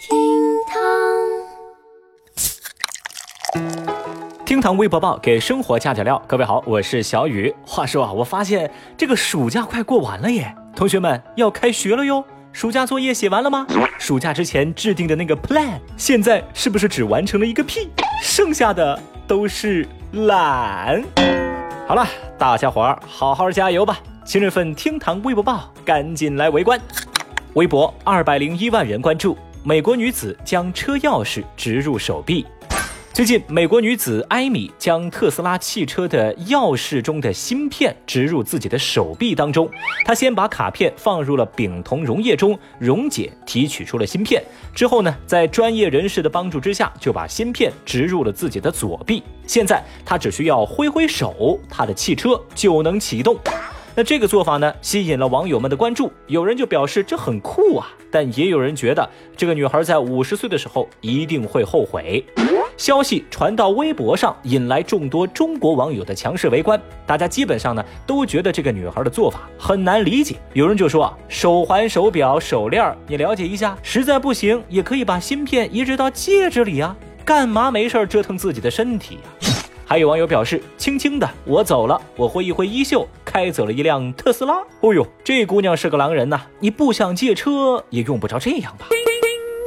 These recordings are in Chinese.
厅堂厅堂微博报给生活加点料。各位好，我是小雨。话说啊，我发现这个暑假快过完了耶，同学们要开学了哟。暑假作业写完了吗？暑假之前制定的那个 plan，现在是不是只完成了一个屁？剩下的都是懒。好了，大家伙儿好好加油吧！今日份厅堂微博报，赶紧来围观。微博二百零一万人关注，美国女子将车钥匙植入手臂。最近，美国女子艾米将特斯拉汽车的钥匙中的芯片植入自己的手臂当中。她先把卡片放入了丙酮溶液中溶解，提取出了芯片。之后呢，在专业人士的帮助之下，就把芯片植入了自己的左臂。现在，她只需要挥挥手，她的汽车就能启动。那这个做法呢，吸引了网友们的关注。有人就表示这很酷啊，但也有人觉得这个女孩在五十岁的时候一定会后悔。消息传到微博上，引来众多中国网友的强势围观。大家基本上呢都觉得这个女孩的做法很难理解。有人就说手环、手表、手链，你了解一下，实在不行也可以把芯片移植到戒指里啊，干嘛没事折腾自己的身体呀？还有网友表示，轻轻的我走了，我挥一挥衣袖，开走了一辆特斯拉。哦呦，这姑娘是个狼人呐！你不想借车也用不着这样吧？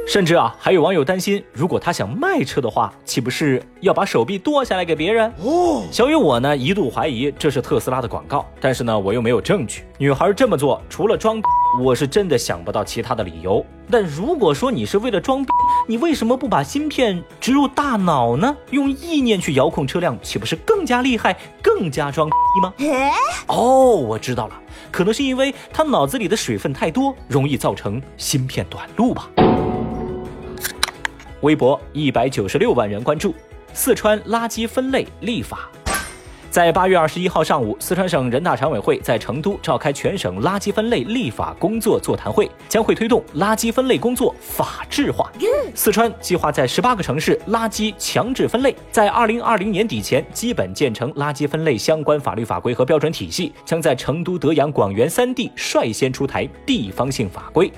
甚至啊，还有网友担心，如果他想卖车的话，岂不是要把手臂剁下来给别人？哦，小雨我呢一度怀疑这是特斯拉的广告，但是呢我又没有证据。女孩这么做，除了装，我是真的想不到其他的理由。但如果说你是为了装逼，你为什么不把芯片植入大脑呢？用意念去遥控车辆，岂不是更加厉害、更加装逼吗？哦，我知道了，可能是因为他脑子里的水分太多，容易造成芯片短路吧。微博一百九十六万人关注，四川垃圾分类立法。在八月二十一号上午，四川省人大常委会在成都召开全省垃圾分类立法工作座谈会，将会推动垃圾分类工作法制化。四川计划在十八个城市垃圾强制分类，在二零二零年底前基本建成垃圾分类相关法律法规和标准体系，将在成都、德阳、广元三地率先出台地方性法规。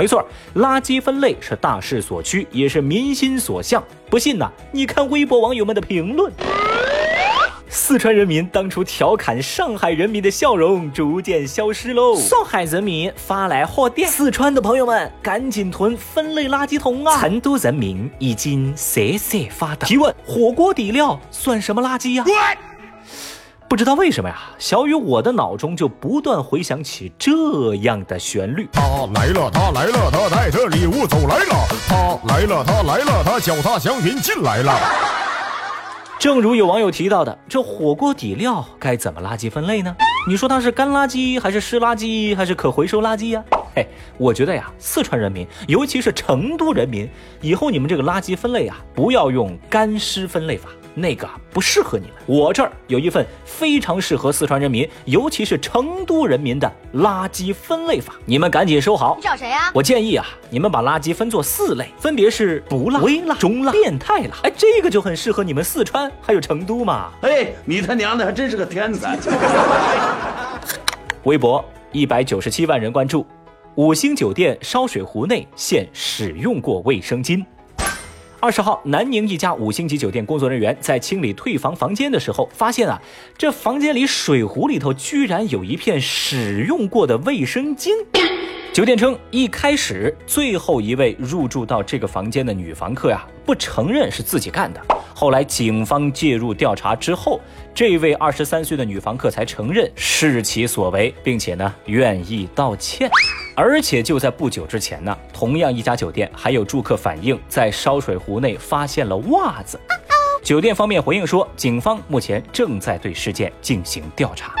没错，垃圾分类是大势所趋，也是民心所向。不信呐，你看微博网友们的评论。四川人民当初调侃上海人民的笑容逐渐消失喽。上海人民发来贺电，四川的朋友们赶紧囤分类垃圾桶啊！成都人民已经瑟瑟发抖。提问：火锅底料算什么垃圾呀？不知道为什么呀，小雨我的脑中就不断回想起这样的旋律。他来了，他来了，他带着礼物走来了。他来了，他来了，他脚踏祥云进来了。正如有网友提到的，这火锅底料该怎么垃圾分类呢？你说它是干垃圾，还是湿垃圾，还是可回收垃圾呀？嘿，我觉得呀，四川人民，尤其是成都人民，以后你们这个垃圾分类啊，不要用干湿分类法。那个不适合你们，我这儿有一份非常适合四川人民，尤其是成都人民的垃圾分类法，你们赶紧收好。你找谁呀？我建议啊，你们把垃圾分作四类，分别是不辣、微辣、中辣、变态辣。哎，这个就很适合你们四川还有成都嘛。哎，你他娘的还真是个天才！微博一百九十七万人关注，五星酒店烧水壶内现使用过卫生巾。二十号，南宁一家五星级酒店工作人员在清理退房房间的时候，发现啊，这房间里水壶里头居然有一片使用过的卫生巾。酒店称，一开始最后一位入住到这个房间的女房客呀，不承认是自己干的。后来警方介入调查之后，这位二十三岁的女房客才承认是其所为，并且呢愿意道歉。而且就在不久之前呢，同样一家酒店还有住客反映，在烧水壶内发现了袜子。酒店方面回应说，警方目前正在对事件进行调查。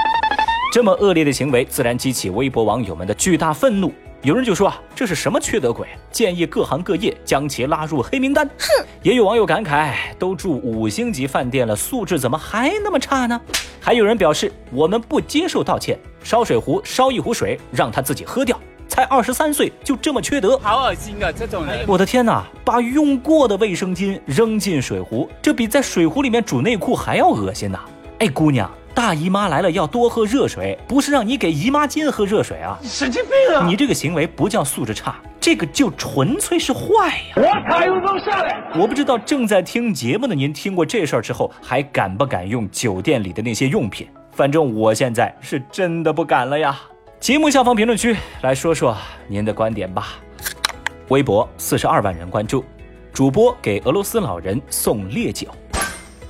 这么恶劣的行为，自然激起微博网友们的巨大愤怒。有人就说啊，这是什么缺德鬼？建议各行各业将其拉入黑名单。哼，也有网友感慨，都住五星级饭店了，素质怎么还那么差呢？还有人表示，我们不接受道歉，烧水壶烧一壶水，让他自己喝掉。才二十三岁就这么缺德，好恶心啊！这种人，我的天哪！把用过的卫生巾扔进水壶，这比在水壶里面煮内裤还要恶心呐！哎，姑娘，大姨妈来了要多喝热水，不是让你给姨妈巾喝热水啊！神经病啊！你这个行为不叫素质差，这个就纯粹是坏呀！我卡又能下来。我不知道正在听节目的您听过这事儿之后，还敢不敢用酒店里的那些用品？反正我现在是真的不敢了呀！节目下方评论区来说说您的观点吧。微博四十二万人关注，主播给俄罗斯老人送烈酒。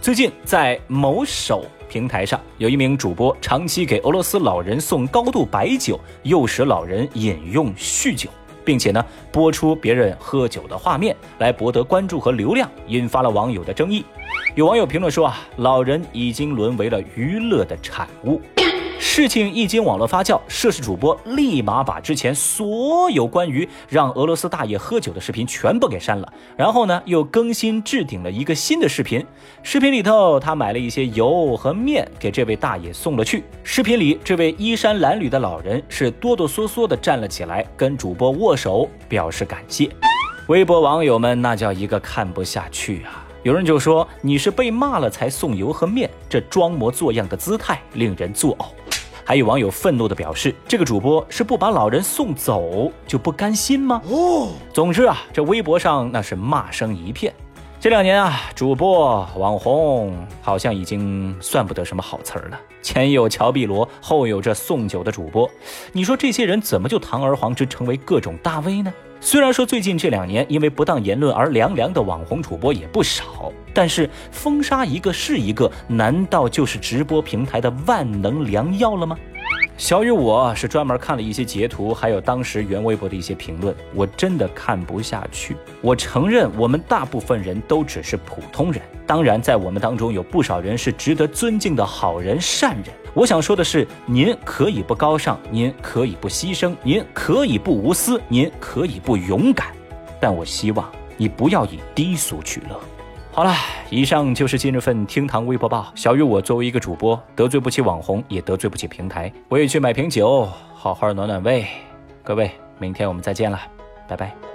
最近在某手平台上，有一名主播长期给俄罗斯老人送高度白酒，诱使老人饮用酗酒，并且呢播出别人喝酒的画面来博得关注和流量，引发了网友的争议。有网友评论说啊，老人已经沦为了娱乐的产物。事情一经网络发酵，涉事主播立马把之前所有关于让俄罗斯大爷喝酒的视频全部给删了，然后呢又更新置顶了一个新的视频。视频里头，他买了一些油和面给这位大爷送了去。视频里，这位衣衫褴褛的老人是哆哆嗦嗦地站了起来，跟主播握手表示感谢。微博网友们那叫一个看不下去啊！有人就说你是被骂了才送油和面，这装模作样的姿态令人作呕。还有网友愤怒地表示，这个主播是不把老人送走就不甘心吗？哦，总之啊，这微博上那是骂声一片。这两年啊，主播网红好像已经算不得什么好词儿了。前有乔碧罗，后有这送酒的主播，你说这些人怎么就堂而皇之成为各种大 V 呢？虽然说最近这两年因为不当言论而凉凉的网红主播也不少，但是封杀一个是一个，难道就是直播平台的万能良药了吗？小雨，我是专门看了一些截图，还有当时原微博的一些评论，我真的看不下去。我承认，我们大部分人都只是普通人，当然，在我们当中有不少人是值得尊敬的好人善人。我想说的是，您可以不高尚，您可以不牺牲，您可以不无私，您可以不勇敢，但我希望你不要以低俗取乐。好了，以上就是今日份厅堂微博报。小雨，我作为一个主播，得罪不起网红，也得罪不起平台，我也去买瓶酒，好好暖暖胃。各位，明天我们再见了，拜拜。